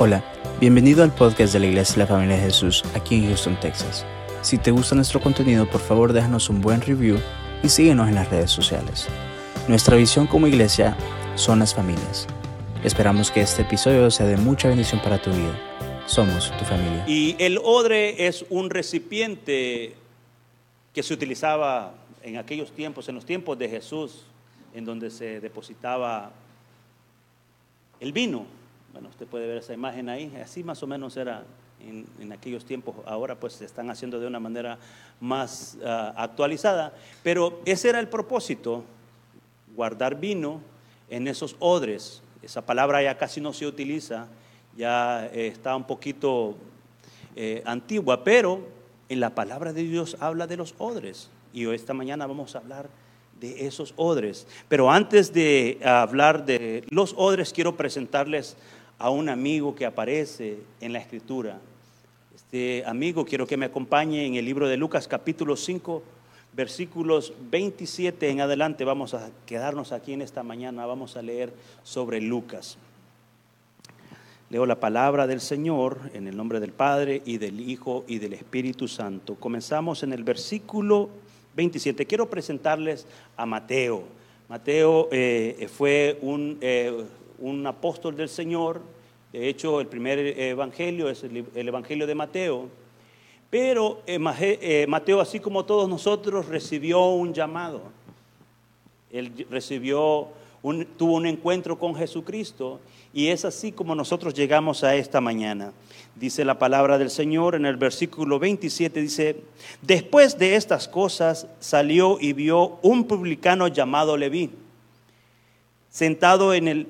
Hola, bienvenido al podcast de la Iglesia de la Familia de Jesús aquí en Houston, Texas. Si te gusta nuestro contenido, por favor déjanos un buen review y síguenos en las redes sociales. Nuestra visión como iglesia son las familias. Esperamos que este episodio sea de mucha bendición para tu vida. Somos tu familia. Y el odre es un recipiente que se utilizaba en aquellos tiempos, en los tiempos de Jesús, en donde se depositaba el vino. Bueno, usted puede ver esa imagen ahí, así más o menos era en, aquellos tiempos, ahora pues se están haciendo de una manera más ah, actualizada, pero ese era el propósito, guardar vino en esos odres. Esa palabra ya casi no se utiliza, ya eh, está un poquito eh, antigua, pero en la palabra de Dios habla de los odres. Y hoy esta mañana vamos a hablar de esos odres. Pero antes de hablar de los odres, quiero presentarles a un amigo que aparece en la escritura. Este amigo quiero que me acompañe en el libro de Lucas capítulo 5, versículos 27 en adelante. Vamos a quedarnos aquí en esta mañana, vamos a leer sobre Lucas. Leo la palabra del Señor en el nombre del Padre y del Hijo y del Espíritu Santo. Comenzamos en el versículo 27. Quiero presentarles a Mateo. Mateo eh, fue un, eh, un apóstol del Señor, de hecho el primer evangelio es el, evangelio de Mateo, pero eh, eh, Mateo, así como todos nosotros, recibió un llamado. Él recibió un, tuvo un encuentro con Jesucristo y es así como nosotros llegamos a esta mañana. Dice la palabra del Señor en el versículo 27, dice, después de estas cosas salió y vio un publicano llamado Leví, sentado en el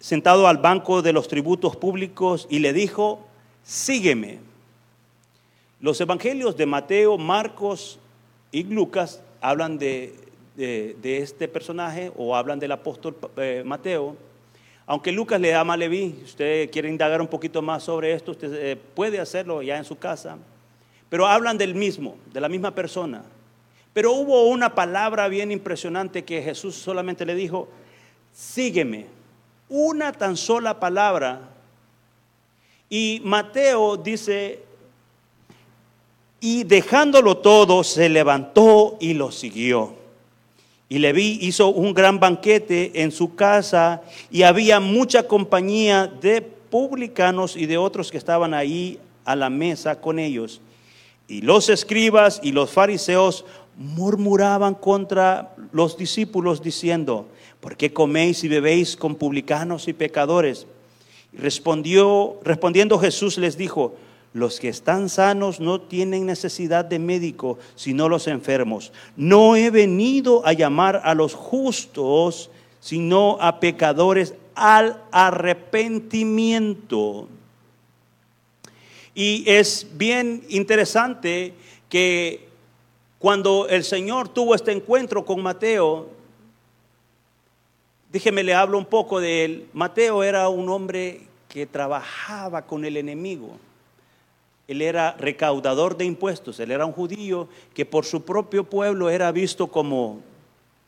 sentado al banco de los tributos públicos y le dijo, sígueme. Los evangelios de Mateo, Marcos y Lucas hablan de, este personaje o hablan del apóstol eh, Mateo. Aunque Lucas le llama Leví, usted quiere indagar un poquito más sobre esto, usted eh, puede hacerlo ya en su casa. Pero hablan del mismo, de la misma persona. Pero hubo una palabra bien impresionante que Jesús solamente le dijo, sígueme una tan sola palabra. Y Mateo dice, y dejándolo todo, se levantó y lo siguió. Y Leví hizo un gran banquete en su casa y había mucha compañía de publicanos y de otros que estaban ahí a la mesa con ellos. Y los escribas y los fariseos murmuraban contra los discípulos diciendo, ¿por qué coméis y bebéis con publicanos y pecadores? respondió, respondiendo Jesús les dijo, los que están sanos no tienen necesidad de médico, sino los enfermos. No he venido a llamar a los justos, sino a pecadores al arrepentimiento. Y es bien interesante que cuando el Señor tuvo este encuentro con Mateo, Déjeme le hablo un poco de él. Mateo era un hombre que trabajaba con el enemigo. Él era recaudador de impuestos, él era un judío que por su propio pueblo era visto como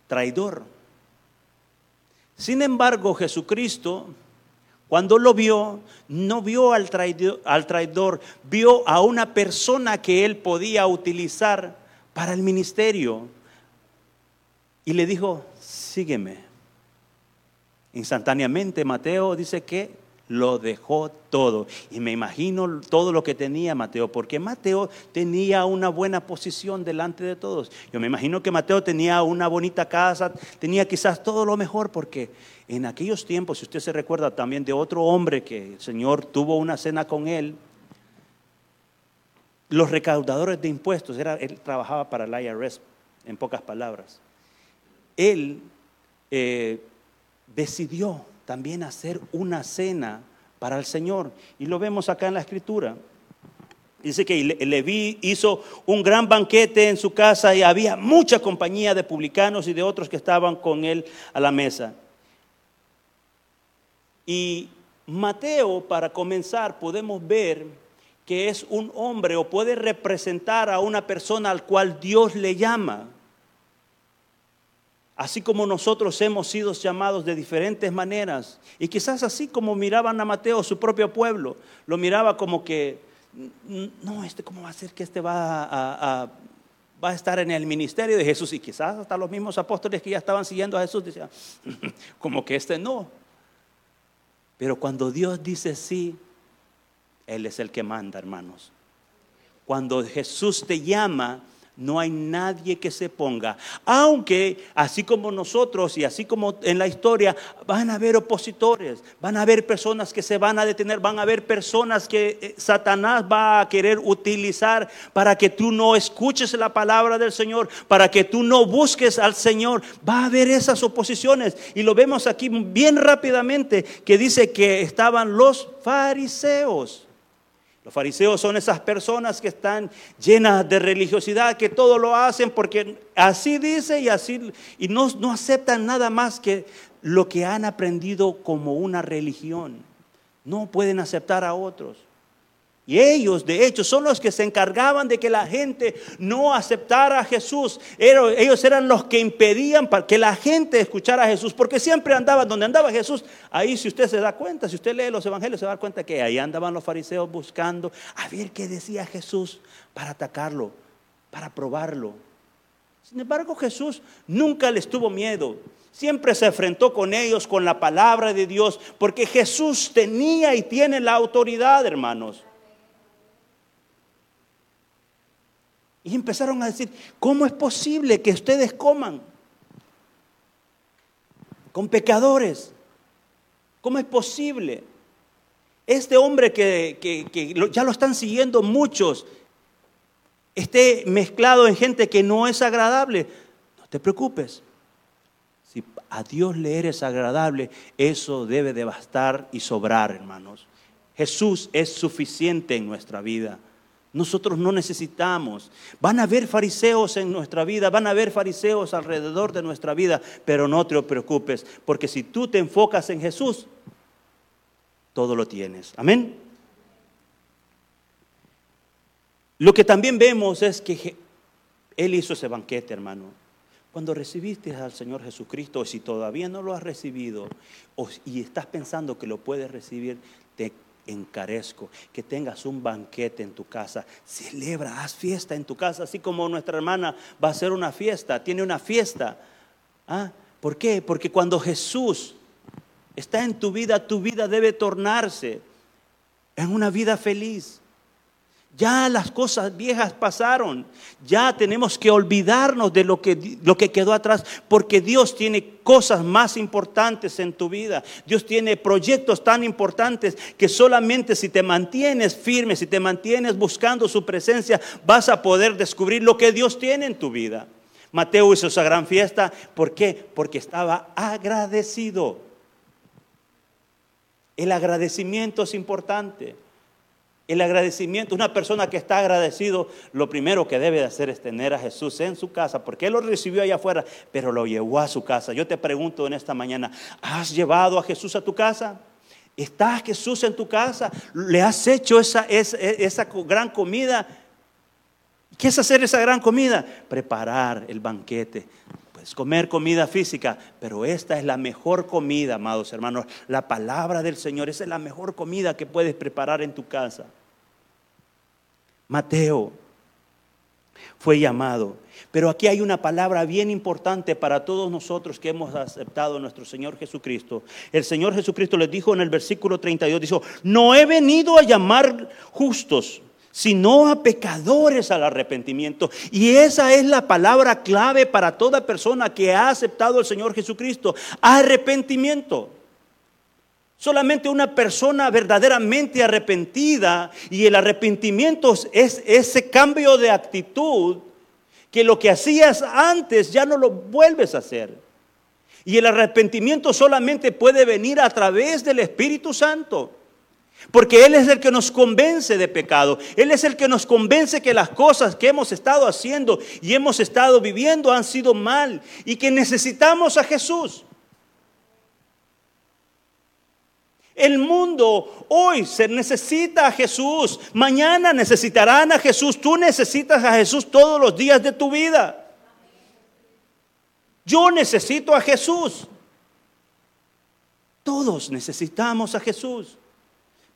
traidor. Sin embargo, Jesucristo, cuando lo vio, no vio al traidor, al traidor, vio a una persona que él podía utilizar para el ministerio. Y le dijo, sígueme. Instantáneamente Mateo dice que lo dejó todo. Y me imagino todo lo que tenía Mateo, porque Mateo tenía una buena posición delante de todos. Yo me imagino que Mateo tenía una bonita casa, tenía quizás todo lo mejor, porque en aquellos tiempos, si usted se recuerda también de otro hombre que el Señor tuvo una cena con él, los recaudadores de impuestos, era, él trabajaba para el IRS, en pocas palabras. Él... Eh, decidió también hacer una cena para el Señor. Y lo vemos acá en la escritura. Dice que Leví hizo un gran banquete en su casa y había mucha compañía de publicanos y de otros que estaban con él a la mesa. Y Mateo, para comenzar, podemos ver que es un hombre o puede representar a una persona al cual Dios le llama. Así como nosotros hemos sido llamados de diferentes maneras. Y quizás así como miraban a Mateo, su propio pueblo, lo miraba como que, no, este, ¿cómo va a ser que este va a, va a estar en el ministerio de Jesús? Y quizás hasta los mismos apóstoles que ya estaban siguiendo a Jesús decían, como que este no. Pero cuando Dios dice sí, Él es el que manda, hermanos. Cuando Jesús te llama, no hay nadie que se ponga. Aunque así como nosotros y así como en la historia, van a haber opositores, van a haber personas que se van a detener, van a haber personas que eh, Satanás va a querer utilizar para que tú no escuches la palabra del Señor, para que tú no busques al Señor. Va a haber esas oposiciones. Y lo vemos aquí bien rápidamente que dice que estaban los fariseos. Los fariseos son esas personas que están llenas de religiosidad, que todo lo hacen porque así dice y así, y no, no aceptan nada más que lo que han aprendido como una religión. No pueden aceptar a otros. Y ellos, de hecho, son los que se encargaban de que la gente no aceptara a Jesús. Ellos eran los que impedían que la gente escuchara a Jesús, porque siempre andaban donde andaba Jesús. Ahí, si usted se da cuenta, si usted lee los evangelios, se da cuenta que ahí andaban los fariseos buscando a ver qué decía Jesús para atacarlo, para probarlo. Sin embargo, Jesús nunca les tuvo miedo. Siempre se enfrentó con ellos con la palabra de Dios, porque Jesús tenía y tiene la autoridad, hermanos. Y empezaron a decir, ¿cómo es posible que ustedes coman con pecadores? ¿Cómo es posible? Este hombre que, ya lo están siguiendo muchos, esté mezclado en gente que no es agradable. No te preocupes. Si a Dios le eres agradable, eso debe de bastar y sobrar, hermanos. Jesús es suficiente en nuestra vida. Nosotros no necesitamos. Van a haber fariseos en nuestra vida, van a haber fariseos alrededor de nuestra vida, pero no te preocupes, porque si tú te enfocas en Jesús, todo lo tienes. Amén. Lo que también vemos es que Él hizo ese banquete, hermano. Cuando recibiste al Señor Jesucristo, si todavía no lo has recibido, y estás pensando que lo puedes recibir, te encarezco que tengas un banquete en tu casa. Celebra, haz fiesta en tu casa, así como nuestra hermana va a hacer una fiesta, tiene una fiesta. ¿Ah? ¿Por qué? Porque cuando Jesús está en tu vida, tu vida debe tornarse en una vida feliz. Ya las cosas viejas pasaron. Ya tenemos que olvidarnos de lo que, lo que quedó atrás, porque Dios tiene cosas más importantes en tu vida. Dios tiene proyectos tan importantes que solamente si te mantienes firme, si te mantienes buscando su presencia, vas a poder descubrir lo que Dios tiene en tu vida. Mateo hizo esa gran fiesta. ¿Por qué? Porque estaba agradecido. El agradecimiento es importante. El agradecimiento, una persona que está agradecido, lo primero que debe de hacer es tener a Jesús en su casa, porque Él lo recibió allá afuera, pero lo llevó a su casa. Yo te pregunto en esta mañana, ¿has llevado a Jesús a tu casa? ¿Está Jesús en tu casa? ¿Le has hecho esa, esa, esa gran comida? ¿Qué es hacer esa gran comida? Preparar el banquete Puedes comer comida física, pero esta es la mejor comida, amados hermanos. La palabra del Señor, esa es la mejor comida que puedes preparar en tu casa. Mateo fue llamado. Pero aquí hay una palabra bien importante para todos nosotros que hemos aceptado a nuestro Señor Jesucristo. El Señor Jesucristo les dijo en el versículo 32, dijo, no he venido a llamar justos, sino a pecadores al arrepentimiento. Y esa es la palabra clave para toda persona que ha aceptado al Señor Jesucristo. Arrepentimiento. Solamente una persona verdaderamente arrepentida y el arrepentimiento es ese cambio de actitud que lo que hacías antes ya no lo vuelves a hacer. Y el arrepentimiento solamente puede venir a través del Espíritu Santo. Porque Él es el que nos convence de pecado. Él es el que nos convence que las cosas que hemos estado haciendo y hemos estado viviendo han sido mal y que necesitamos a Jesús. El mundo hoy se necesita a Jesús. Mañana necesitarán a Jesús. Tú necesitas a Jesús todos los días de tu vida. Yo necesito a Jesús. Todos necesitamos a Jesús,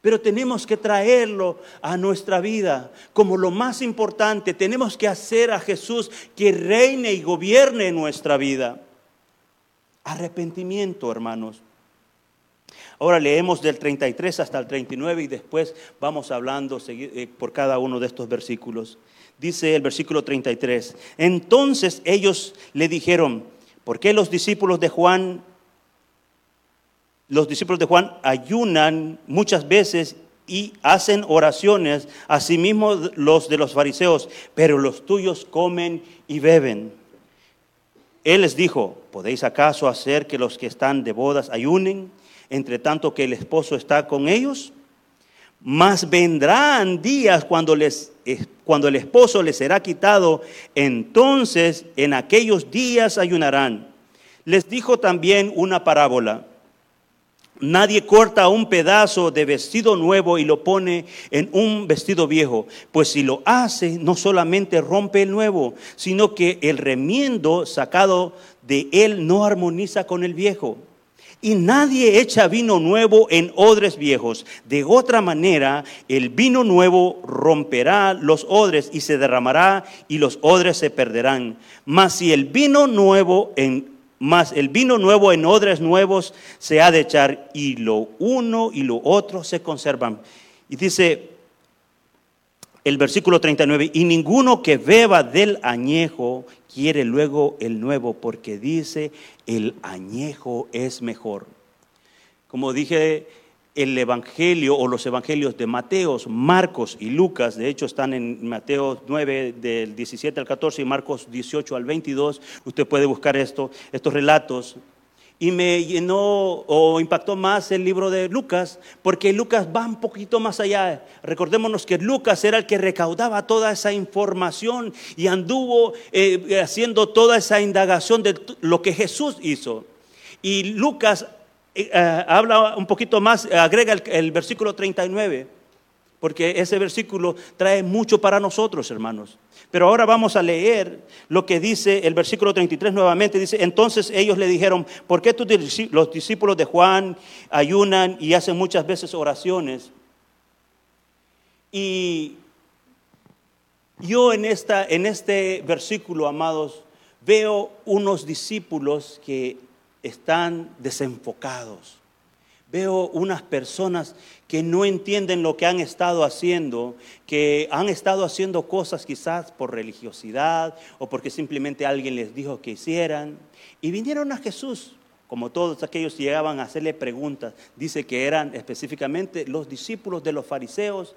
pero tenemos que traerlo a nuestra vida como lo más importante. Tenemos que hacer a Jesús que reine y gobierne nuestra vida. Arrepentimiento, hermanos. Ahora leemos del 33 hasta el 39 y después vamos hablando eh, por cada uno de estos versículos. Dice el versículo 33, entonces ellos le dijeron, ¿por qué los discípulos de Juan, los discípulos de Juan ayunan muchas veces y hacen oraciones, asimismo los de los fariseos, pero los tuyos comen y beben? Él les dijo, ¿podéis acaso hacer que los que están de bodas ayunen? Entre tanto que el esposo está con ellos. Mas vendrán días cuando, cuando el esposo les será quitado, entonces en aquellos días ayunarán. Les dijo también una parábola. Nadie corta un pedazo de vestido nuevo y lo pone en un vestido viejo, pues si lo hace, no solamente rompe el nuevo, sino que el remiendo sacado de él no armoniza con el viejo. Y nadie echa vino nuevo en odres viejos. De otra manera, el vino nuevo romperá los odres y se derramará y los odres se perderán. Mas si el vino nuevo en mas el vino nuevo en odres nuevos se ha de echar y lo uno y lo otro se conservan. Y dice el versículo 39, y ninguno que beba del añejo quiere luego el nuevo, porque dice, el añejo es mejor. Como dije, el Evangelio o los Evangelios de Mateos, Marcos y Lucas, de hecho están en Mateo 9 del 17 al 14 y Marcos 18 al 22, usted puede buscar esto, estos relatos y me llenó o impactó más el libro de Lucas, porque Lucas va un poquito más allá. Recordémonos que Lucas era el que recaudaba toda esa información y anduvo eh, haciendo toda esa indagación de lo que Jesús hizo. Y Lucas eh, eh, habla un poquito más, agrega el, el versículo 39, porque ese versículo trae mucho para nosotros, hermanos. Pero ahora vamos a leer lo que dice el versículo 33 nuevamente. Dice, entonces ellos le dijeron, ¿por qué los discípulos de Juan ayunan y hacen muchas veces oraciones? Y yo en, esta, en este versículo, amados, veo unos discípulos que están desenfocados. Veo unas personas que no entienden lo que han estado haciendo, que han estado haciendo cosas quizás por religiosidad o porque simplemente alguien les dijo que hicieran. Y vinieron a Jesús, como todos aquellos llegaban a hacerle preguntas. Dice que eran específicamente los discípulos de los fariseos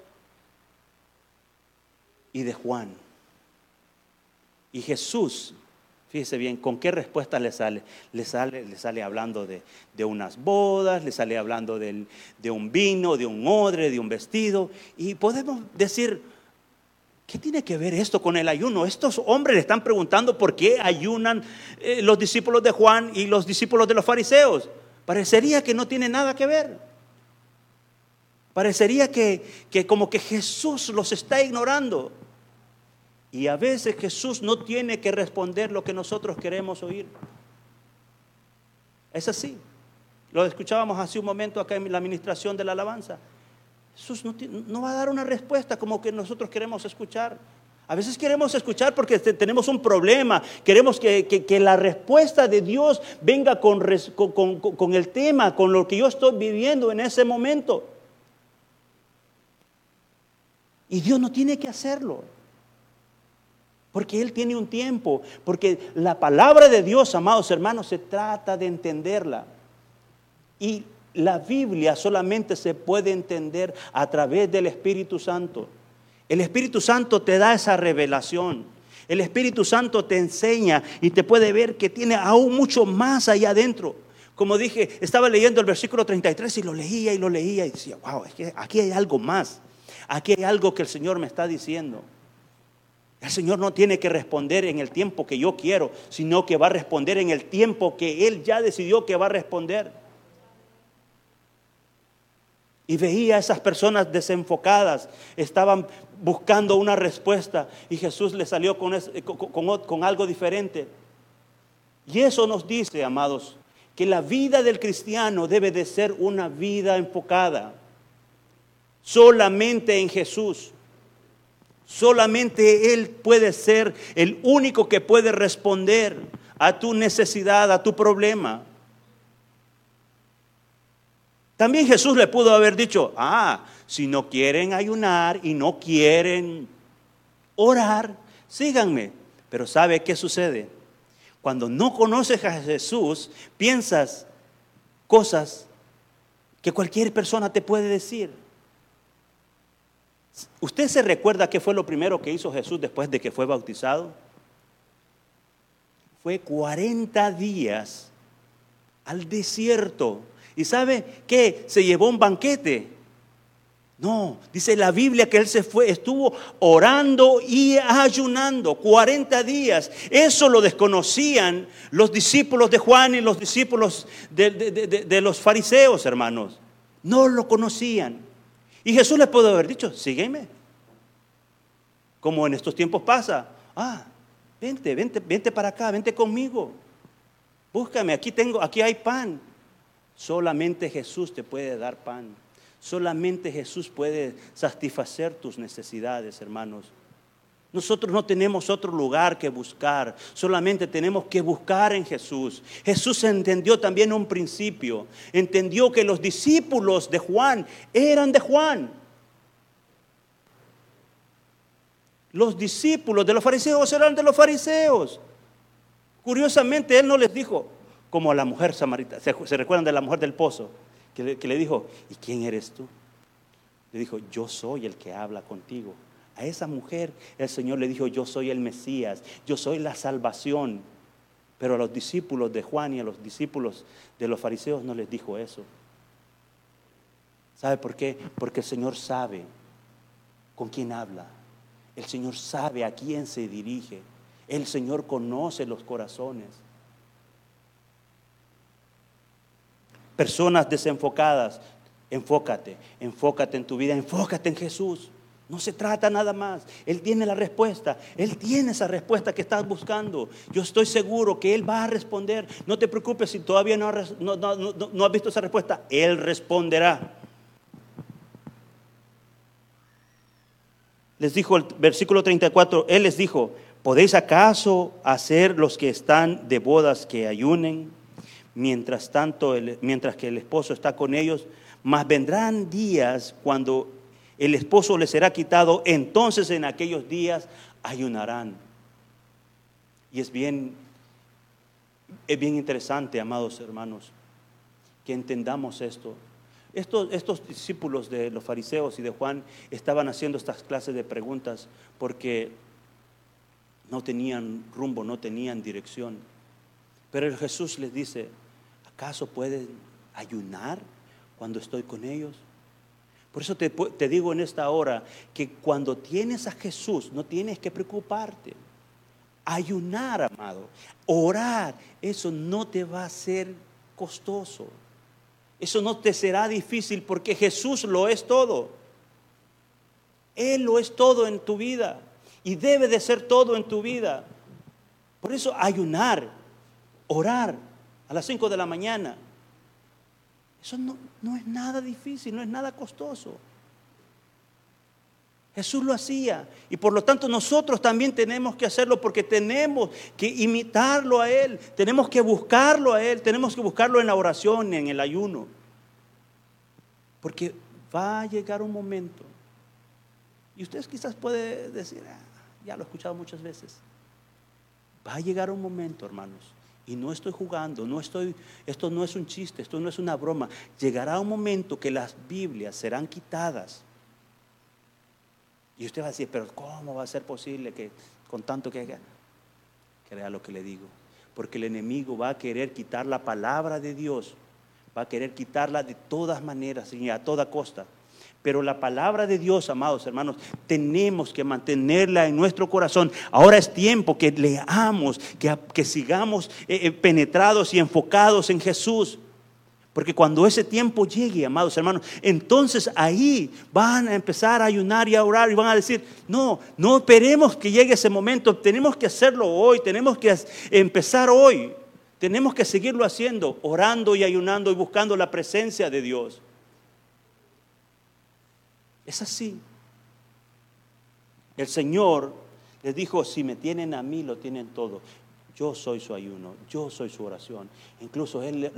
y de Juan. Y Jesús Fíjese bien, ¿con qué respuesta le sale? Le sale, le sale hablando de, unas bodas, le sale hablando de un vino, de un odre, de un vestido. Y podemos decir, ¿qué tiene que ver esto con el ayuno? Estos hombres le están preguntando por qué ayunan eh, los discípulos de Juan y los discípulos de los fariseos. Parecería que no tiene nada que ver. Parecería que, que como que Jesús los está ignorando. Y a veces Jesús no tiene que responder lo que nosotros queremos oír. Es así. Lo escuchábamos hace un momento acá en la administración de la alabanza. Jesús no, va a dar una respuesta como que nosotros queremos escuchar. A veces queremos escuchar porque tenemos un problema, queremos que, la respuesta de Dios venga con, el tema, con lo que yo estoy viviendo en ese momento. Y Dios no tiene que hacerlo. Porque Él tiene un tiempo, porque la palabra de Dios, amados hermanos, se trata de entenderla. Y la Biblia solamente se puede entender a través del Espíritu Santo. El Espíritu Santo te da esa revelación. El Espíritu Santo te enseña y te puede ver que tiene aún mucho más allá adentro. Como dije, estaba leyendo el versículo 33 y lo leía y lo leía y decía, wow, es que aquí hay algo más. Aquí hay algo que el Señor me está diciendo. El Señor no tiene que responder en el tiempo que yo quiero, sino que va a responder en el tiempo que Él ya decidió que va a responder. Y veía a esas personas desenfocadas, estaban buscando una respuesta y Jesús le salió con, con, algo diferente. Y eso nos dice, amados, que la vida del cristiano debe de ser una vida enfocada solamente en Jesús. Solamente Él puede ser el único que puede responder a tu necesidad, a tu problema. También Jesús le pudo haber dicho, ah, si no quieren ayunar y no quieren orar, síganme. Pero ¿sabe qué sucede? Cuando no conoces a Jesús, piensas cosas que cualquier persona te puede decir. ¿Usted se recuerda qué fue lo primero que hizo Jesús después de que fue bautizado? Fue 40 días al desierto. ¿Y sabe qué? Se llevó un banquete. No, dice la Biblia que él se fue, estuvo orando y ayunando 40 días. Eso lo desconocían los discípulos de Juan y los discípulos de, de los fariseos, hermanos. No lo conocían. Y Jesús les pudo haber dicho, sígueme. Como en estos tiempos pasa. Ah, vente, vente, vente para acá, vente conmigo. Búscame, aquí tengo, aquí hay pan. Solamente Jesús te puede dar pan. Solamente Jesús puede satisfacer tus necesidades, hermanos. Nosotros no tenemos otro lugar que buscar, solamente tenemos que buscar en Jesús. Jesús entendió también un principio, entendió que los discípulos de Juan eran de Juan. Los discípulos de los fariseos eran de los fariseos. Curiosamente, él no les dijo, como a la mujer samaritana, ¿se, recuerdan de la mujer del pozo? Que que le dijo, ¿y quién eres tú? Le dijo, yo soy el que habla contigo. A esa mujer el Señor le dijo, yo soy el Mesías, yo soy la salvación. Pero a los discípulos de Juan y a los discípulos de los fariseos no les dijo eso. ¿Sabe por qué? Porque el Señor sabe con quién habla. El Señor sabe a quién se dirige. El Señor conoce los corazones. Personas desenfocadas, enfócate, enfócate en tu vida, enfócate en Jesús. No se trata nada más. Él tiene la respuesta. Él tiene esa respuesta que estás buscando. Yo estoy seguro que Él va a responder. No te preocupes si todavía no, has visto esa respuesta. Él responderá. Les dijo el versículo 34, Él les dijo, ¿podéis acaso hacer los que están de bodas que ayunen? Mientras tanto, mientras que el esposo está con ellos, mas vendrán días cuando el esposo le será quitado, entonces en aquellos días ayunarán. Y es bien, es bien interesante, amados hermanos, que entendamos esto. Estos, estos discípulos de los fariseos y de Juan estaban haciendo estas clases de preguntas porque no tenían rumbo, no tenían dirección. Pero Jesús les dice, ¿acaso pueden ayunar cuando estoy con ellos? Por eso te, digo en esta hora que cuando tienes a Jesús no tienes que preocuparte. Ayunar, amado, orar, eso no te va a ser costoso. Eso no te será difícil porque Jesús lo es todo. Él lo es todo en tu vida y debe de ser todo en tu vida. Por eso ayunar, orar a las 5 de la mañana, eso no, no es nada difícil, no es nada costoso. Jesús lo hacía y por lo tanto nosotros también tenemos que hacerlo porque tenemos que imitarlo a Él, tenemos que buscarlo a Él, tenemos que buscarlo en la oración, en el ayuno. Porque va a llegar un momento, y ustedes quizás pueden decir, ah, ya lo he escuchado muchas veces, va a llegar un momento, hermanos, y no estoy jugando, no estoy, esto no es un chiste, esto no es una broma. Llegará un momento que las Biblias serán quitadas. Y usted va a decir, pero ¿cómo va a ser posible que con tanto que crea lo que le digo? Porque el enemigo va a querer quitar la palabra de Dios, va a querer quitarla de todas maneras y a toda costa. Pero la palabra de Dios, amados hermanos, tenemos que mantenerla en nuestro corazón. Ahora es tiempo que leamos, que, que sigamos eh, eh, penetrados y enfocados en Jesús. Porque cuando ese tiempo llegue, amados hermanos, entonces ahí van a empezar a ayunar y a orar y van a decir, no, no esperemos que llegue ese momento, tenemos que hacerlo hoy, tenemos que empezar hoy. Tenemos que seguirlo haciendo, orando y ayunando y buscando la presencia de Dios. Es así. El Señor les dijo, si me tienen a mí, lo tienen todo. Yo soy su ayuno, yo soy su oración. Incluso Él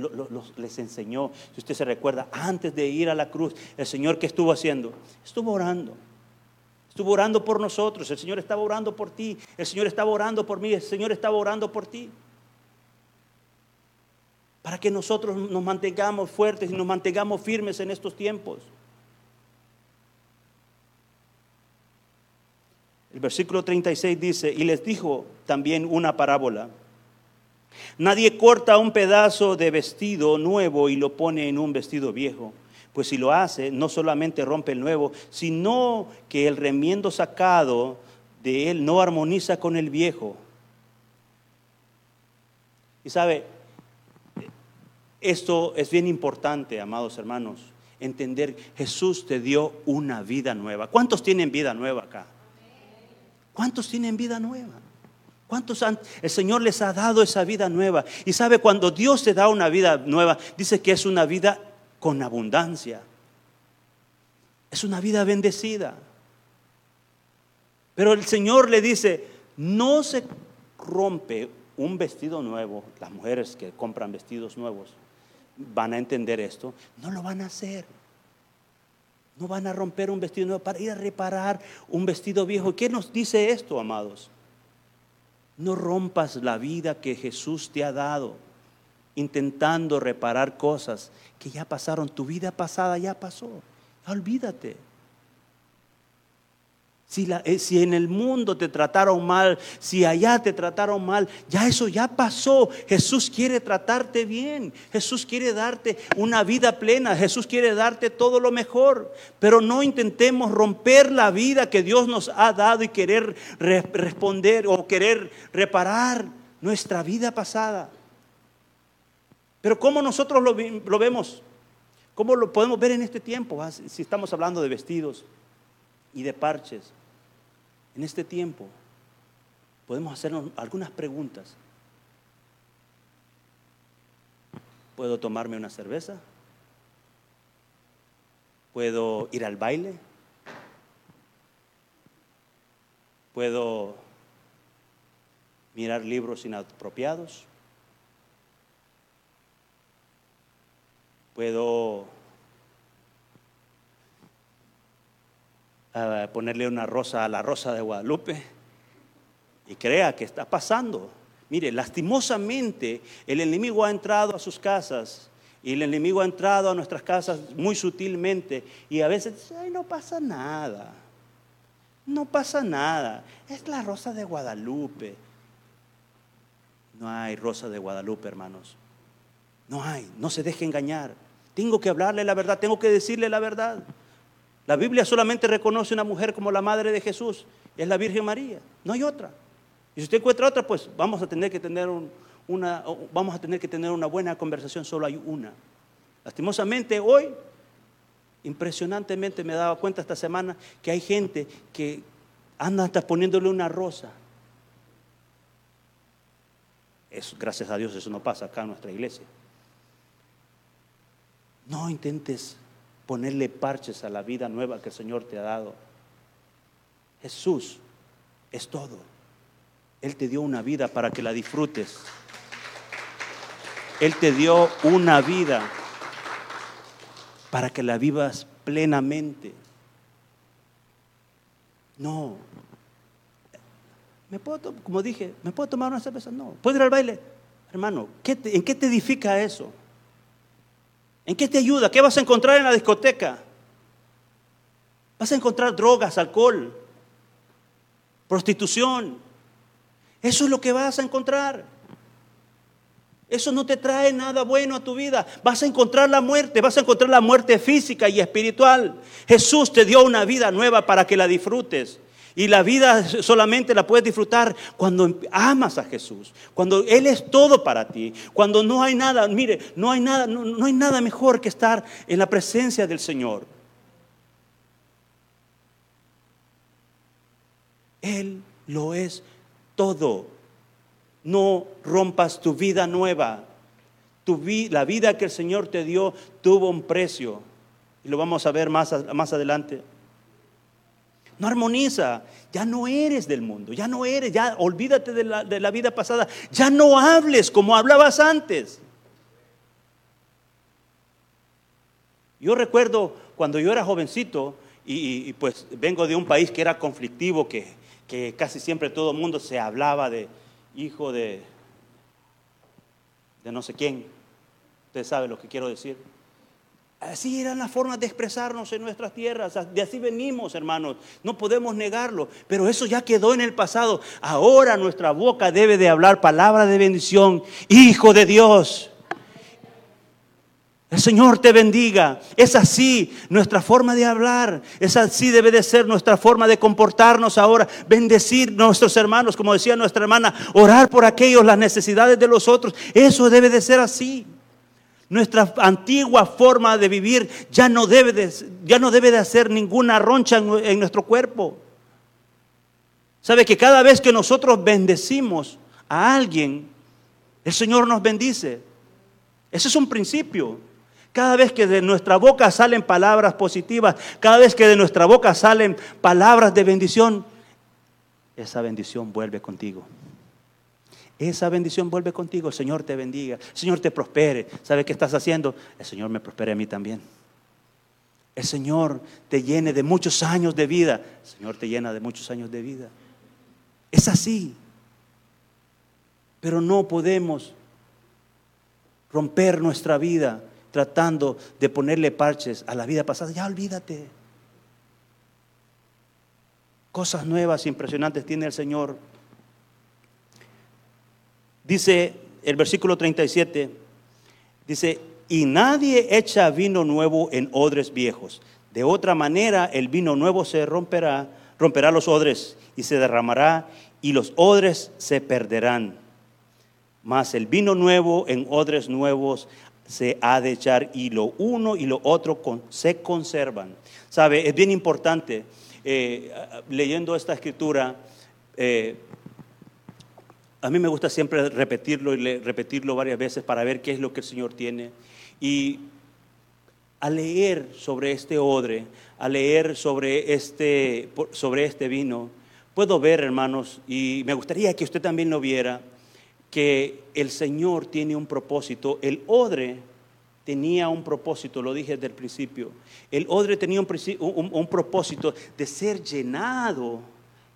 les enseñó, si usted se recuerda, antes de ir a la cruz, el Señor que estuvo haciendo, estuvo orando. Estuvo orando por nosotros, el Señor estaba orando por ti, el Señor estaba orando por mí, el Señor estaba orando por ti. Para que nosotros nos mantengamos fuertes y nos mantengamos firmes en estos tiempos. El versículo 36 dice, y les dijo también una parábola. Nadie corta un pedazo de vestido nuevo y lo pone en un vestido viejo, pues si lo hace, no solamente rompe el nuevo, sino que el remiendo sacado de él no armoniza con el viejo. Y sabe, esto es bien importante, amados hermanos, entender, Jesús te dio una vida nueva. ¿Cuántos tienen vida nueva acá? ¿Cuántos tienen vida nueva? ¿Cuántos han, el Señor les ha dado esa vida nueva? Y sabe, cuando Dios te da una vida nueva, dice que es una vida con abundancia. Es una vida bendecida. Pero el Señor le dice, no se rompe un vestido nuevo. Las mujeres que compran vestidos nuevos van a entender esto. No lo van a hacer. No van a romper un vestido nuevo para ir a reparar un vestido viejo. ¿Qué nos dice esto, amados? No rompas la vida que Jesús te ha dado intentando reparar cosas que ya pasaron. Tu vida pasada ya pasó. Olvídate. Eh, si, en el mundo te trataron mal, si allá te trataron mal, ya eso ya pasó. Jesús quiere tratarte bien. Jesús quiere darte una vida plena. Jesús quiere darte todo lo mejor. Pero no intentemos romper la vida que Dios nos ha dado y querer responder o querer reparar nuestra vida pasada. Pero ¿cómo nosotros lo, lo vemos? ¿Cómo lo podemos ver en este tiempo? Ah, si estamos hablando de vestidos y de parches en este tiempo podemos hacernos algunas preguntas. ¿Puedo tomarme una cerveza? ¿Puedo ir al baile? ¿Puedo mirar libros inapropiados? ¿Puedo ponerle una rosa a la rosa de Guadalupe. Y crea que está pasando. Mire, lastimosamente el enemigo ha entrado a sus casas y el enemigo ha entrado a nuestras casas muy sutilmente y a veces Ay, no pasa nada. No pasa nada. Es la rosa de Guadalupe. No hay rosa de Guadalupe, hermanos. No hay. No se deje engañar. Tengo que hablarle la verdad. Tengo que decirle la verdad. La Biblia solamente reconoce una mujer como la madre de Jesús, es la Virgen María, no hay otra. Y si usted encuentra otra, pues vamos a tener que tener una, buena conversación, solo hay una. Lastimosamente hoy, impresionantemente me he dado cuenta esta semana que hay gente que anda hasta poniéndole una rosa. Gracias a Dios eso no pasa acá en nuestra iglesia. No intentes ponerle parches a la vida nueva que el Señor te ha dado. Jesús es todo. Él te dio una vida para que la disfrutes. Él te dio una vida para que la vivas plenamente. No. ¿Me puedo, como dije, ¿me puedo tomar una cerveza? No. ¿Puedo ir al baile? Hermano, ¿en qué te edifica eso? ¿En qué te ayuda? ¿Qué vas a encontrar en la discoteca? Vas a encontrar drogas, alcohol, prostitución. Eso es lo que vas a encontrar. Eso no te trae nada bueno a tu vida. Vas a encontrar la muerte, vas a encontrar la muerte física y espiritual. Jesús te dio una vida nueva para que la disfrutes. Y la vida solamente la puedes disfrutar cuando amas a Jesús, cuando Él es todo para ti, cuando no hay nada, mire, no hay nada, no, hay nada mejor que estar en la presencia del Señor. Él lo es todo. no rompas tu vida nueva. Tu la vida que el Señor te dio tuvo un precio. Y lo vamos a ver más, más adelante. No armoniza. Ya no eres del mundo. Ya no eres. Ya olvídate de la, de la vida pasada. Ya no hables como hablabas antes. Yo recuerdo cuando yo era jovencito y, pues vengo de un país que era conflictivo, que, que casi siempre todo el mundo se hablaba de hijo de, de no sé quién. Usted sabe lo que quiero decir. Así eran las formas de expresarnos en nuestras tierras. De así venimos, hermanos. No podemos negarlo. Pero eso ya quedó en el pasado. Ahora nuestra boca debe de hablar palabra de bendición. Hijo de Dios. El Señor te bendiga. Es así nuestra forma de hablar. Es así debe de ser nuestra forma de comportarnos ahora. Bendecir nuestros hermanos, como decía nuestra hermana. Orar por aquellos, las necesidades de los otros. Eso debe de ser así. Nuestra antigua forma de vivir ya no debe de, ya no debe de hacer ninguna roncha en, nuestro cuerpo. Sabe que cada vez que nosotros bendecimos a alguien, el Señor nos bendice. Ese es un principio. Cada vez que de nuestra boca salen palabras positivas, cada vez que de nuestra boca salen palabras de bendición, esa bendición vuelve contigo. Esa bendición vuelve contigo. El Señor te bendiga. El Señor te prospere. ¿Sabe qué estás haciendo? El Señor me prospere a mí también. El Señor te llene de muchos años de vida. El Señor te llena de muchos años de vida. Es así. Pero no podemos romper nuestra vida tratando de ponerle parches a la vida pasada. Ya olvídate. Cosas nuevas, impresionantes tiene el Señor Dice el versículo 37, dice, y nadie echa vino nuevo en odres viejos. De otra manera el vino nuevo se romperá, romperá los odres y se derramará y los odres se perderán. Mas el vino nuevo en odres nuevos se ha de echar y lo uno y lo otro se conservan. ¿Sabe? Es bien importante, eh, leyendo esta escritura, eh, a mí me gusta siempre repetirlo y repetirlo varias veces para ver qué es lo que el Señor tiene. Y a leer sobre este odre, a leer sobre este, sobre este vino, puedo ver, hermanos, y me gustaría que usted también lo viera, que el Señor tiene un propósito. El odre tenía un propósito, lo dije desde el principio. El odre tenía un propósito de ser llenado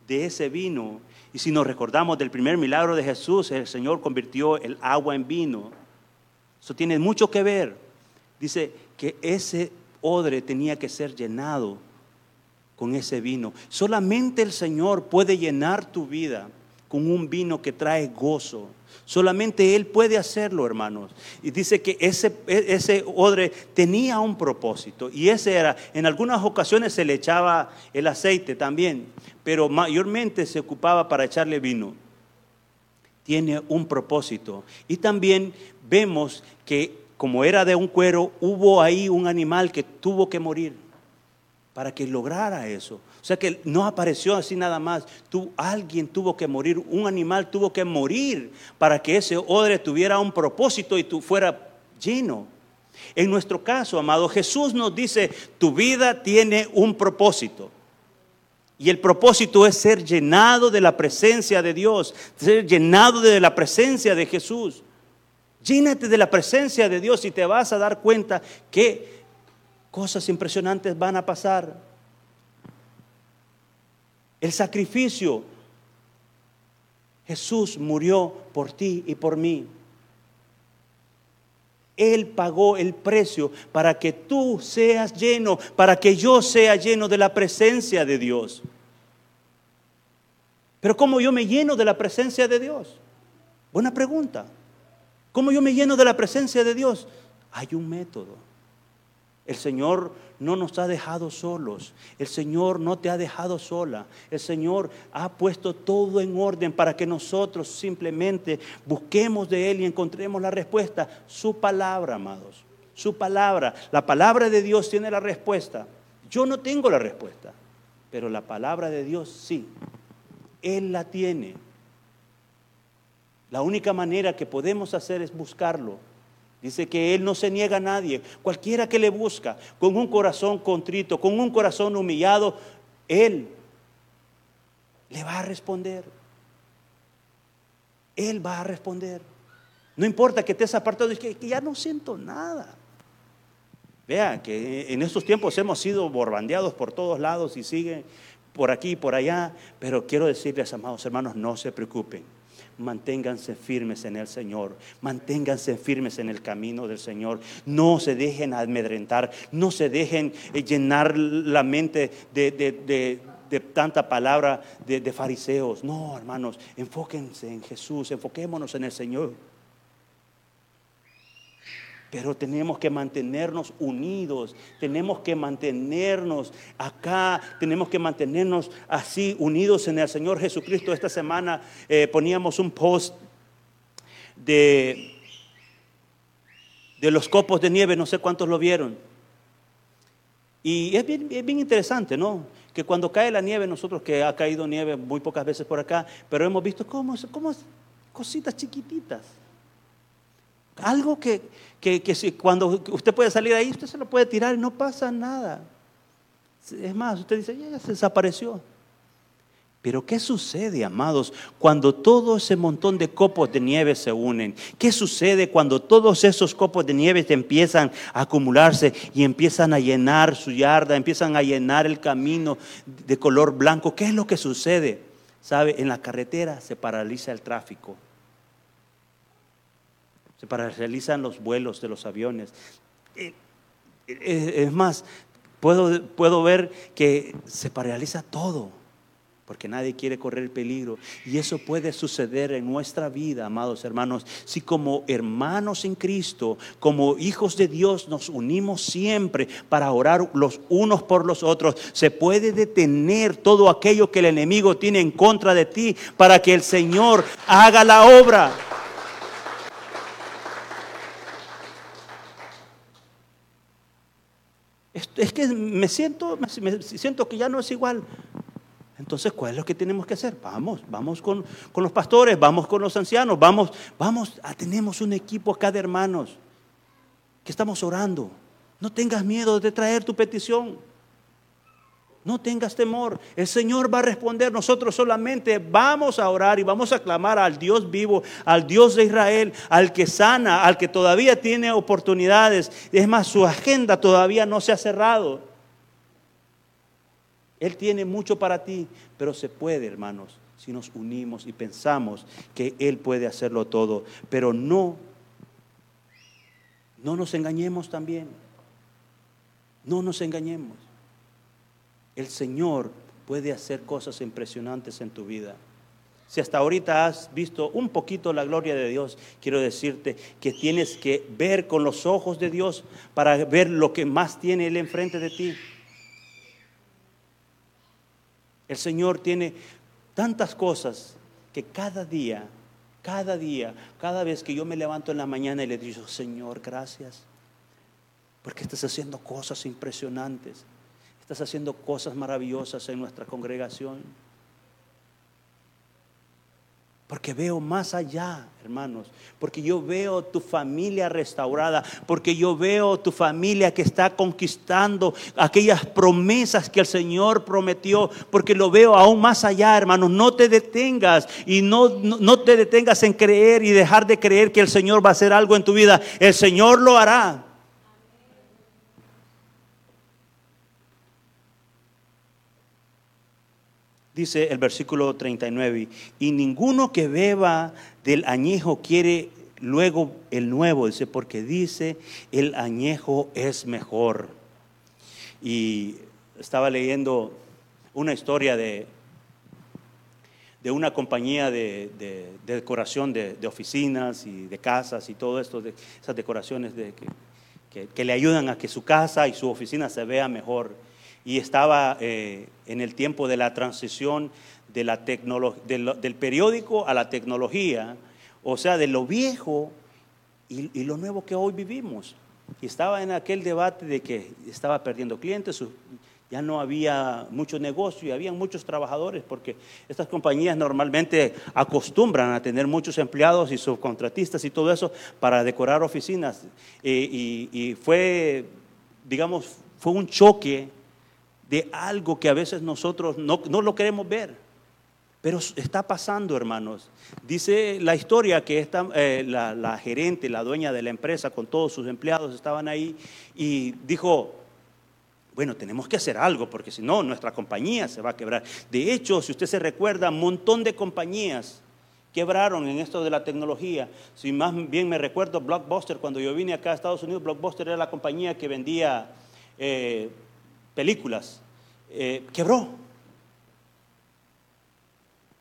de ese vino y si nos recordamos del primer milagro de Jesús, el Señor convirtió el agua en vino. Eso tiene mucho que ver. Dice que ese odre tenía que ser llenado con ese vino. Solamente el Señor puede llenar tu vida con un vino que trae gozo. Solamente Él puede hacerlo, hermanos. Y dice que ese, ese odre tenía un propósito. Y ese era, en algunas ocasiones se le echaba el aceite también, pero mayormente se ocupaba para echarle vino. Tiene un propósito. Y también vemos que como era de un cuero, hubo ahí un animal que tuvo que morir para que lograra eso. Sea que no apareció así nada más. Tú, alguien tuvo que morir, un animal tuvo que morir para que ese odre tuviera un propósito y tú fuera lleno. En nuestro caso, amado, Jesús nos dice, tu vida tiene un propósito. Y el propósito es ser llenado de la presencia de Dios, ser llenado de la presencia de Jesús. Llénate de la presencia de Dios y te vas a dar cuenta que cosas impresionantes van a pasar. El sacrificio. Jesús murió por ti y por mí. Él pagó el precio para que tú seas lleno, para que yo sea lleno de la presencia de Dios. Pero ¿cómo yo me lleno de la presencia de Dios? Buena pregunta. ¿Cómo yo me lleno de la presencia de Dios? Hay un método. El Señor no nos ha dejado solos. El Señor no te ha dejado sola. El Señor ha puesto todo en orden para que nosotros simplemente busquemos de Él y encontremos la respuesta. Su palabra, amados. Su palabra. La palabra de Dios tiene la respuesta. Yo no tengo la respuesta, pero la palabra de Dios sí. Él la tiene. La única manera que podemos hacer es buscarlo. Dice que Él no se niega a nadie. Cualquiera que le busca, con un corazón contrito, con un corazón humillado, Él le va a responder. Él va a responder. No importa que estés apartado, es que, que ya no siento nada. Vea que en estos tiempos hemos sido borbandeados por todos lados y siguen por aquí y por allá, pero quiero decirles, amados hermanos, no se preocupen manténganse firmes en el Señor, manténganse firmes en el camino del Señor, no se dejen amedrentar, no se dejen eh, llenar la mente de, tanta palabra de fariseos. No, hermanos, enfóquense en Jesús, enfoquémonos en el Señor. Pero tenemos que mantenernos unidos, tenemos que mantenernos acá, tenemos que mantenernos así unidos en el Señor Jesucristo. Esta semana eh, poníamos un post de, de los copos de nieve, no sé cuántos lo vieron. Y es bien, bien, interesante, ¿no? Que cuando cae la nieve, nosotros que ha caído nieve muy pocas veces por acá, pero hemos visto cómo, cómo cositas chiquititas. Algo que, que, si, cuando usted puede salir ahí, usted se lo puede tirar y no pasa nada. Es más, usted dice, ya, se desapareció. Pero ¿qué sucede, amados, cuando todo ese montón de copos de nieve se unen? ¿Qué sucede cuando todos esos copos de nieve empiezan a acumularse y empiezan a llenar su yarda, empiezan a llenar el camino de color blanco? ¿Qué es lo que sucede? ¿Sabe? En la carretera se paraliza el tráfico se paralizan los vuelos de los aviones. Eh, eh, es más, puedo, puedo ver que se paraliza todo, porque nadie quiere correr peligro. Y eso puede suceder en nuestra vida, amados hermanos, si como hermanos en Cristo, como hijos de Dios, nos unimos siempre para orar los unos por los otros. Se puede detener todo aquello que el enemigo tiene en contra de ti para que el Señor haga la obra. Es que me siento, me siento que ya no es igual. Entonces, ¿cuál es lo que tenemos que hacer? Vamos, vamos con, los pastores, vamos con los ancianos, vamos, vamos, a, tenemos un equipo acá de hermanos que estamos orando. No tengas miedo de traer tu petición. No tengas temor, el Señor va a responder. Nosotros solamente vamos a orar y vamos a clamar al Dios vivo, al Dios de Israel, al que sana, al que todavía tiene oportunidades. Es más, su agenda todavía no se ha cerrado. Él tiene mucho para ti, pero se puede, hermanos, si nos unimos y pensamos que Él puede hacerlo todo. Pero no, no nos engañemos también. No nos engañemos el Señor puede hacer cosas impresionantes en tu vida. Si hasta ahorita has visto un poquito la gloria de Dios, quiero decirte que tienes que ver con los ojos de Dios para ver lo que más tiene Él enfrente de ti. El Señor tiene tantas cosas que cada día, cada día, cada vez que yo me levanto en la mañana y le digo, Señor, gracias, porque estás haciendo cosas impresionantes. Estás haciendo cosas maravillosas en nuestra congregación. Porque veo más allá, hermanos. Porque yo veo tu familia restaurada. Porque yo veo tu familia que está conquistando aquellas promesas que el Señor prometió. Porque lo veo aún más allá, hermanos. No te detengas y no, no, no te detengas en creer y dejar de creer que el Señor va a hacer algo en tu vida. El Señor lo hará. Dice el versículo 39, y ninguno que beba del añejo quiere luego el nuevo, dice, porque dice, el añejo es mejor. Y estaba leyendo una historia de, de una compañía de, decoración de, oficinas y de casas y todo esto, de esas decoraciones de que, que le ayudan a que su casa y su oficina se vea mejor y estaba eh, en el tiempo de la transición de la del, periódico a la tecnología, o sea, de lo viejo y, lo nuevo que hoy vivimos. Y estaba en aquel debate de que estaba perdiendo clientes, ya no había mucho negocio y había muchos trabajadores porque estas compañías normalmente acostumbran a tener muchos empleados y subcontratistas y todo eso para decorar oficinas. Y, fue, digamos, fue un choque de algo que a veces nosotros no, lo queremos ver. Pero está pasando, hermanos. Dice la historia que eh, la, la gerente, la dueña de la empresa, con todos sus empleados, estaban ahí y dijo, bueno, tenemos que hacer algo porque si no, nuestra compañía se va a quebrar. De hecho, si usted se recuerda, un montón de compañías quebraron en esto de la tecnología. Si más bien me recuerdo, Blockbuster, cuando yo vine acá a Estados Unidos, Blockbuster era la compañía que vendía eh, películas. Eh, quebró.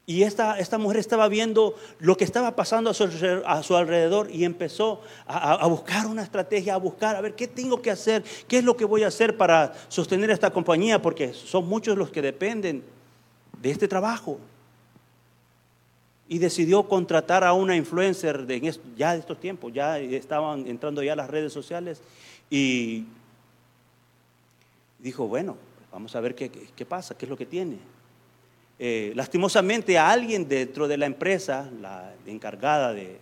Y esta, esta, mujer estaba viendo lo que estaba pasando a su, alrededor y empezó a, buscar una estrategia, a buscar, a ver, ¿qué tengo que hacer? ¿Qué es lo que voy a hacer para sostener esta compañía? Porque son muchos los que dependen de este trabajo. Y decidió contratar a una influencer de ya de estos tiempos, ya estaban entrando ya las redes sociales y dijo, bueno, vamos a ver qué, qué pasa, qué es lo que tiene. Eh, lastimosamente a alguien dentro de la empresa, la encargada de,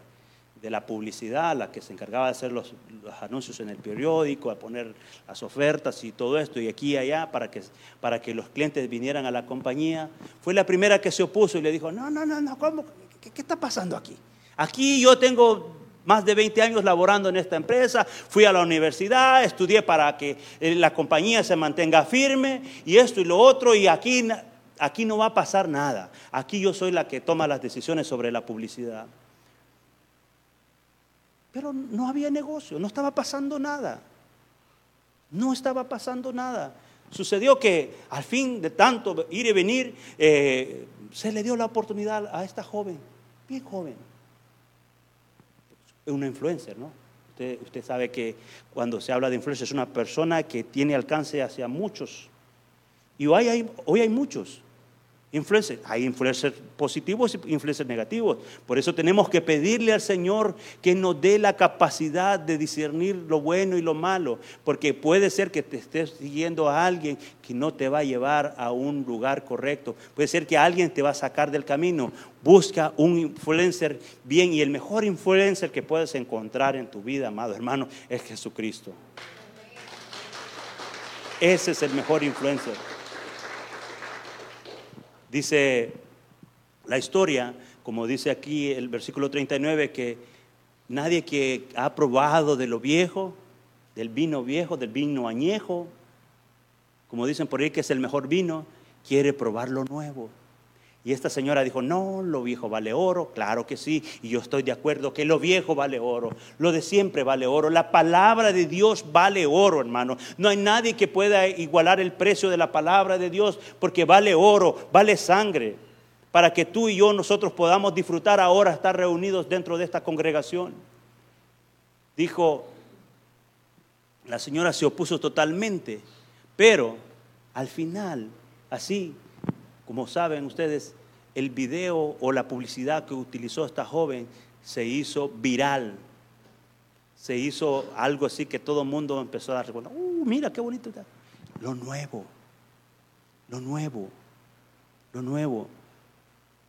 la publicidad, la que se encargaba de hacer los, anuncios en el periódico, a poner las ofertas y todo esto, y aquí y allá, para que, para que los clientes vinieran a la compañía, fue la primera que se opuso y le dijo, no, no, no, no, ¿cómo? ¿Qué, qué está pasando aquí? Aquí yo tengo más de 20 años laborando en esta empresa, fui a la universidad, estudié para que eh, la compañía se mantenga firme y esto y lo otro, y aquí Aquí no va a pasar nada. Aquí yo soy la que toma las decisiones sobre la publicidad. Pero no había negocio, no estaba pasando nada. No estaba pasando nada. Sucedió que al fin de tanto ir y venir, eh, se le dio la oportunidad a esta joven, bien joven, una influencer, ¿no? Usted, usted sabe que cuando se habla de influencer es una persona que tiene alcance hacia muchos. Y hoy hay, hoy hay muchos influencers. Hay influencers positivos y influencers negativos. Por eso tenemos que pedirle al Señor que nos dé la capacidad de discernir lo bueno y lo malo. Porque puede ser que te estés siguiendo a alguien que no te va a llevar a un lugar correcto. Puede ser que alguien te va a sacar del camino. Busca un influencer bien y el mejor influencer que puedes encontrar en tu vida, amado hermano, es Jesucristo. Ese es el mejor influencer. Dice la historia, como dice aquí el versículo 39, que nadie que ha probado de lo viejo, del vino viejo, del vino añejo, como dicen por ahí que es el mejor vino, quiere probar lo nuevo. Y esta señora dijo, no, lo viejo vale oro, claro que sí, y yo estoy de acuerdo que lo viejo vale oro, lo de siempre vale oro, la palabra de Dios vale oro, hermano. No hay nadie que pueda igualar el precio de la palabra de Dios porque vale oro, vale sangre, para que tú y yo nosotros podamos disfrutar ahora estar reunidos dentro de esta congregación. Dijo, la señora se opuso totalmente, pero al final, así como saben ustedes, el video o la publicidad que utilizó esta joven se hizo viral. Se hizo algo así que todo el mundo empezó a dar cuenta. Uh, mira qué bonito está. Lo nuevo, lo nuevo, lo nuevo.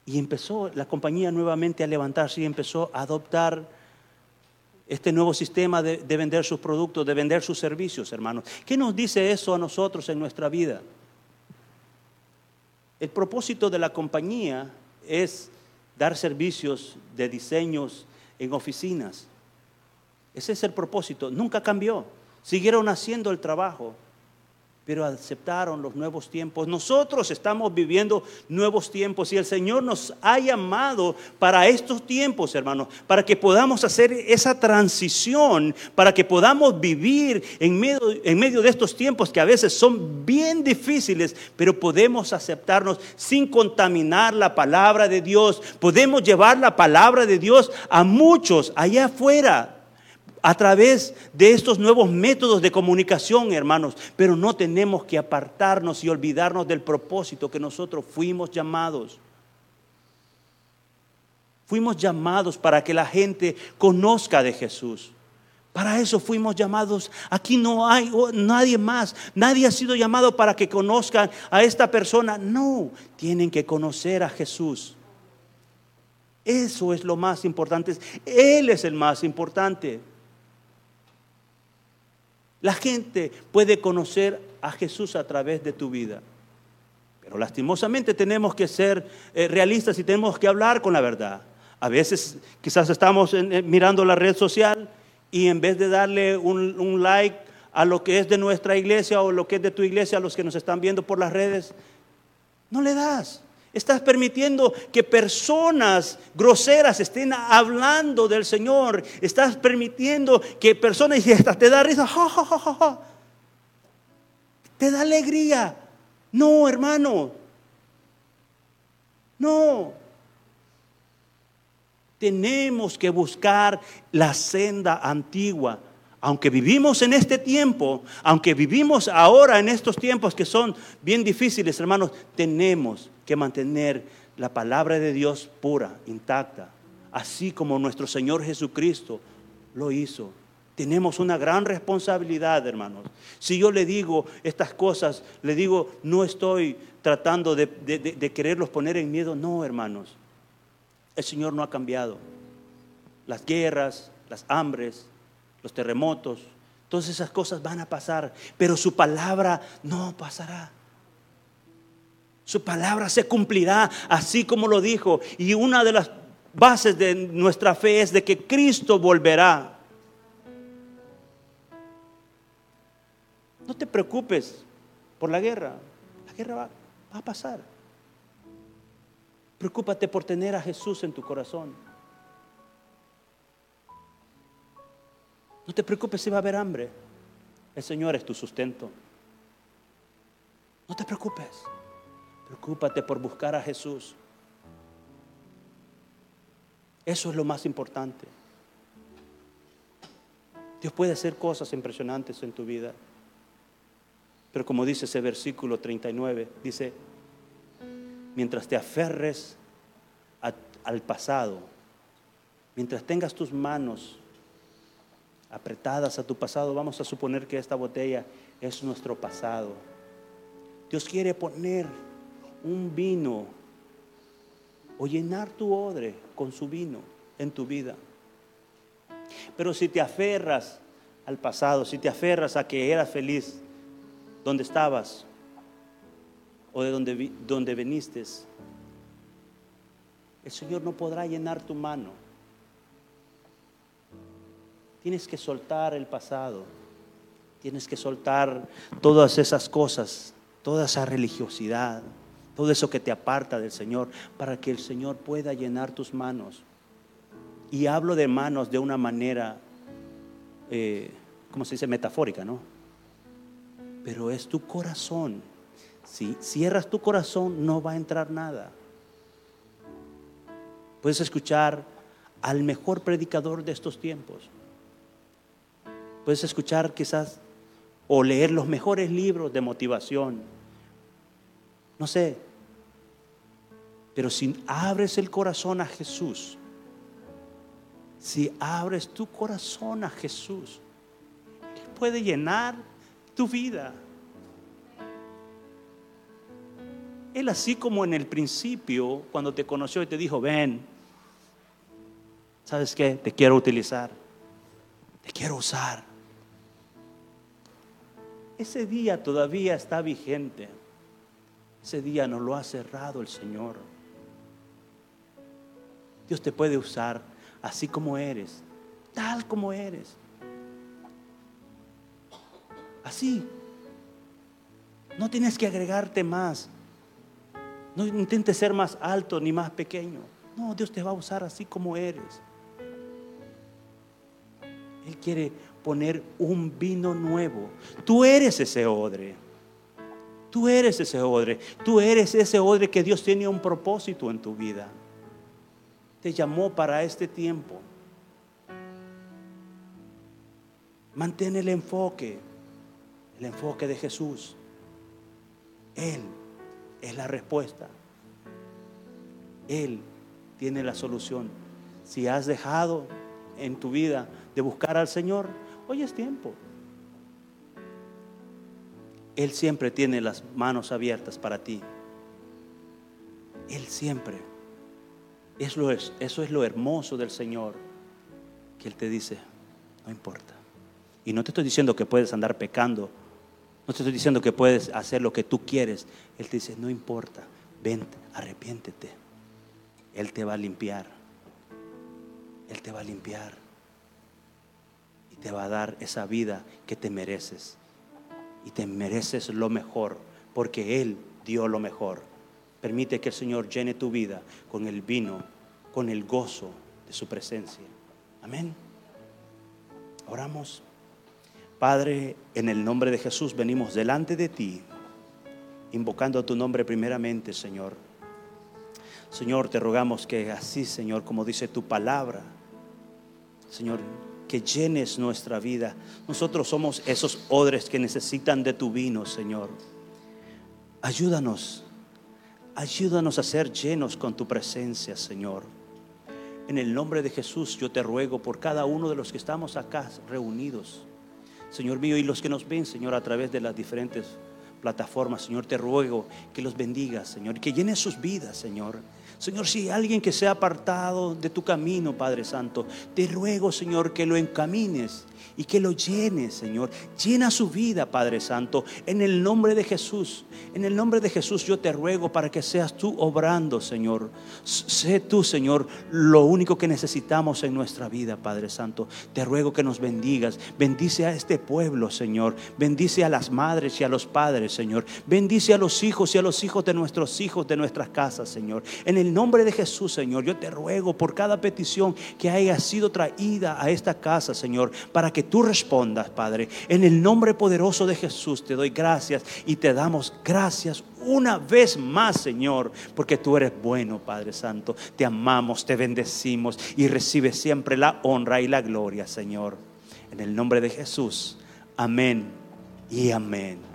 Y empezó la compañía nuevamente a levantarse y empezó a adoptar este nuevo sistema de vender sus productos, de vender sus servicios, hermanos. ¿Qué nos dice eso a nosotros en nuestra vida? El propósito de la compañía es dar servicios de diseños en oficinas. Ese es el propósito. Nunca cambió. Siguieron haciendo el trabajo pero aceptaron los nuevos tiempos. Nosotros estamos viviendo nuevos tiempos y el Señor nos ha llamado para estos tiempos, hermanos, para que podamos hacer esa transición, para que podamos vivir en medio, en medio de estos tiempos que a veces son bien difíciles, pero podemos aceptarnos sin contaminar la palabra de Dios. Podemos llevar la palabra de Dios a muchos allá afuera a través de estos nuevos métodos de comunicación, hermanos, pero no tenemos que apartarnos y olvidarnos del propósito que nosotros fuimos llamados. Fuimos llamados para que la gente conozca de Jesús, Para eso fuimos llamados. Aquí no hay nadie más. Nadie ha sido llamado para que conozcan a esta persona. No, tienen que conocer a Jesús. Eso es lo más importante. Él es el más importante. La gente puede conocer a Jesús a través de tu vida. Pero lastimosamente tenemos que ser eh, realistas y tenemos que hablar con la verdad. A veces quizás estamos mirando la red social y en vez de darle un, like a lo que es de nuestra iglesia o lo que es de tu iglesia, a los que nos están viendo por las redes, no le das. Estás permitiendo que personas groseras estén hablando del Señor. Estás permitiendo que personas, y hasta te da risa, te da alegría. No, hermano. No. Tenemos que buscar la senda antigua. Aunque vivimos en este tiempo, aunque vivimos ahora en estos tiempos que son bien difíciles, hermanos, tenemos que mantener la palabra de Dios pura, intacta, así como nuestro Señor Jesucristo lo hizo. Tenemos una gran responsabilidad, hermanos. Si yo le digo estas cosas, le digo, no estoy tratando de, quererlos poner en miedo, no, hermanos. El Señor no ha cambiado. Las guerras, las hambres, los terremotos, todas esas cosas van a pasar, pero su palabra no pasará. Su palabra se cumplirá así como lo dijo. Y una de las bases de nuestra fe es de que Cristo volverá. No te preocupes por la guerra. La guerra va, va a pasar. Preocúpate por tener a Jesús en tu corazón. No te preocupes si va a haber hambre. El Señor es tu sustento. No te preocupes. Preocúpate por buscar a Jesús. Eso es lo más importante. Dios puede hacer cosas impresionantes en tu vida. Pero como dice ese versículo 39, dice, mientras te aferres al pasado, mientras tengas tus manos apretadas a tu pasado, vamos a suponer que esta botella es nuestro pasado. Dios quiere poner un vino o llenar tu odre con su vino en tu vida. Pero si te aferras al pasado, si te aferras a que eras feliz donde estabas, o de donde, donde viniste, el Señor no podrá llenar tu mano. Tienes que soltar el pasado. Tienes que soltar todas esas cosas, toda esa religiosidad, todo eso que te aparta del Señor, para que el Señor pueda llenar tus manos. Y hablo de manos de una manera, eh, ¿cómo se dice? Metafórica, ¿no? Pero es tu corazón si cierras tu corazón, no va a entrar nada. Puedes escuchar al mejor predicador de estos tiempos. Puedes escuchar quizás o leer los mejores libros de motivación. No sé. Pero si abres el corazón a Jesús, si abres tu corazón a Jesús, Él puede llenar tu vida. Él así como en el principio, cuando te conoció y te dijo, ven, ¿sabes qué? Te quiero utilizar, te quiero usar. Ese día todavía está vigente. Ese día no lo ha cerrado el Señor. Dios te puede usar así como eres, tal como eres. Así. No tienes que agregarte más. No intentes ser más alto ni más pequeño. No, Dios te va a usar así como eres. Él quiere poner un vino nuevo. Tú eres ese odre. Tú eres ese odre. Tú eres ese odre que Dios tiene un propósito en tu vida. Te llamó para este tiempo. Mantén el enfoque, el enfoque de Jesús. Él es la respuesta. Él tiene la solución. Si has dejado en tu vida de buscar al Señor, Hoy es tiempo. Él siempre tiene las manos abiertas para ti. Él siempre. Eso es, eso es lo hermoso del Señor, que Él te dice, no importa. Y no te estoy diciendo que puedes andar pecando, no te estoy diciendo que puedes hacer lo que tú quieres. Él te dice, no importa, vente, arrepiéntete. Él te va a limpiar. Él te va a limpiar. Te va a dar esa vida que te mereces. Y te mereces lo mejor, porque Él dio lo mejor. Permite que el Señor llene tu vida con el vino, con el gozo de su presencia. Amén. Oramos. Padre, en el nombre de Jesús venimos delante de ti, invocando tu nombre primeramente, Señor. Señor, te rogamos que así, Señor, como dice tu palabra, Señor, que llenes nuestra vida. Nosotros somos esos odres que necesitan de tu vino, Señor. Ayúdanos, ayúdanos a ser llenos con tu presencia, Señor. En el nombre de Jesús yo te ruego por cada uno de los que estamos acá reunidos, Señor mío, y los que nos ven, Señor, a través de las diferentes plataformas, Señor, te ruego que los bendigas, Señor, que llenes sus vidas, Señor. Señor, si alguien que se ha apartado de tu camino, Padre Santo, te ruego, Señor, que lo encamines y que lo llenes, Señor. Llena su vida, Padre Santo, en el nombre de Jesús. En el nombre de Jesús yo te ruego para que seas tú obrando, Señor. Sé tú, Señor, lo único que necesitamos en nuestra vida, Padre Santo. Te ruego que nos bendigas. Bendice a este pueblo, Señor. Bendice a las madres y a los padres, Señor. Bendice a los hijos y a los hijos de nuestros hijos, de nuestras casas, Señor. En el nombre de Jesús, Señor, yo te ruego por cada petición que haya sido traída a esta casa, Señor, para que tú respondas, Padre. En el nombre poderoso de Jesús te doy gracias y te damos gracias una vez más, Señor, porque tú eres bueno, Padre Santo. Te amamos, te bendecimos y recibe siempre la honra y la gloria, Señor. En el nombre de Jesús. Amén y amén.